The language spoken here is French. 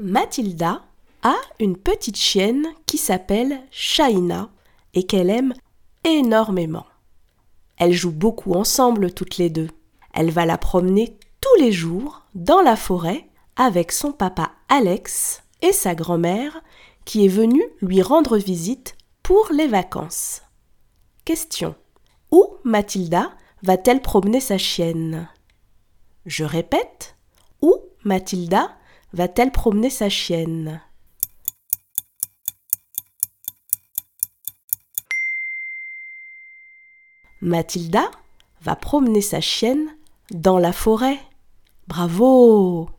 Mathilda a une petite chienne qui s'appelle Shaina et qu'elle aime énormément. Elles jouent beaucoup ensemble toutes les deux. Elle va la promener tous les jours dans la forêt avec son papa Alex et sa grand-mère qui est venue lui rendre visite pour les vacances. Question. Où Mathilda va-t-elle promener sa chienne? Je répète. Où Mathilda va-t-elle promener sa chienne? Mathilda va promener sa chienne dans la forêt. Bravo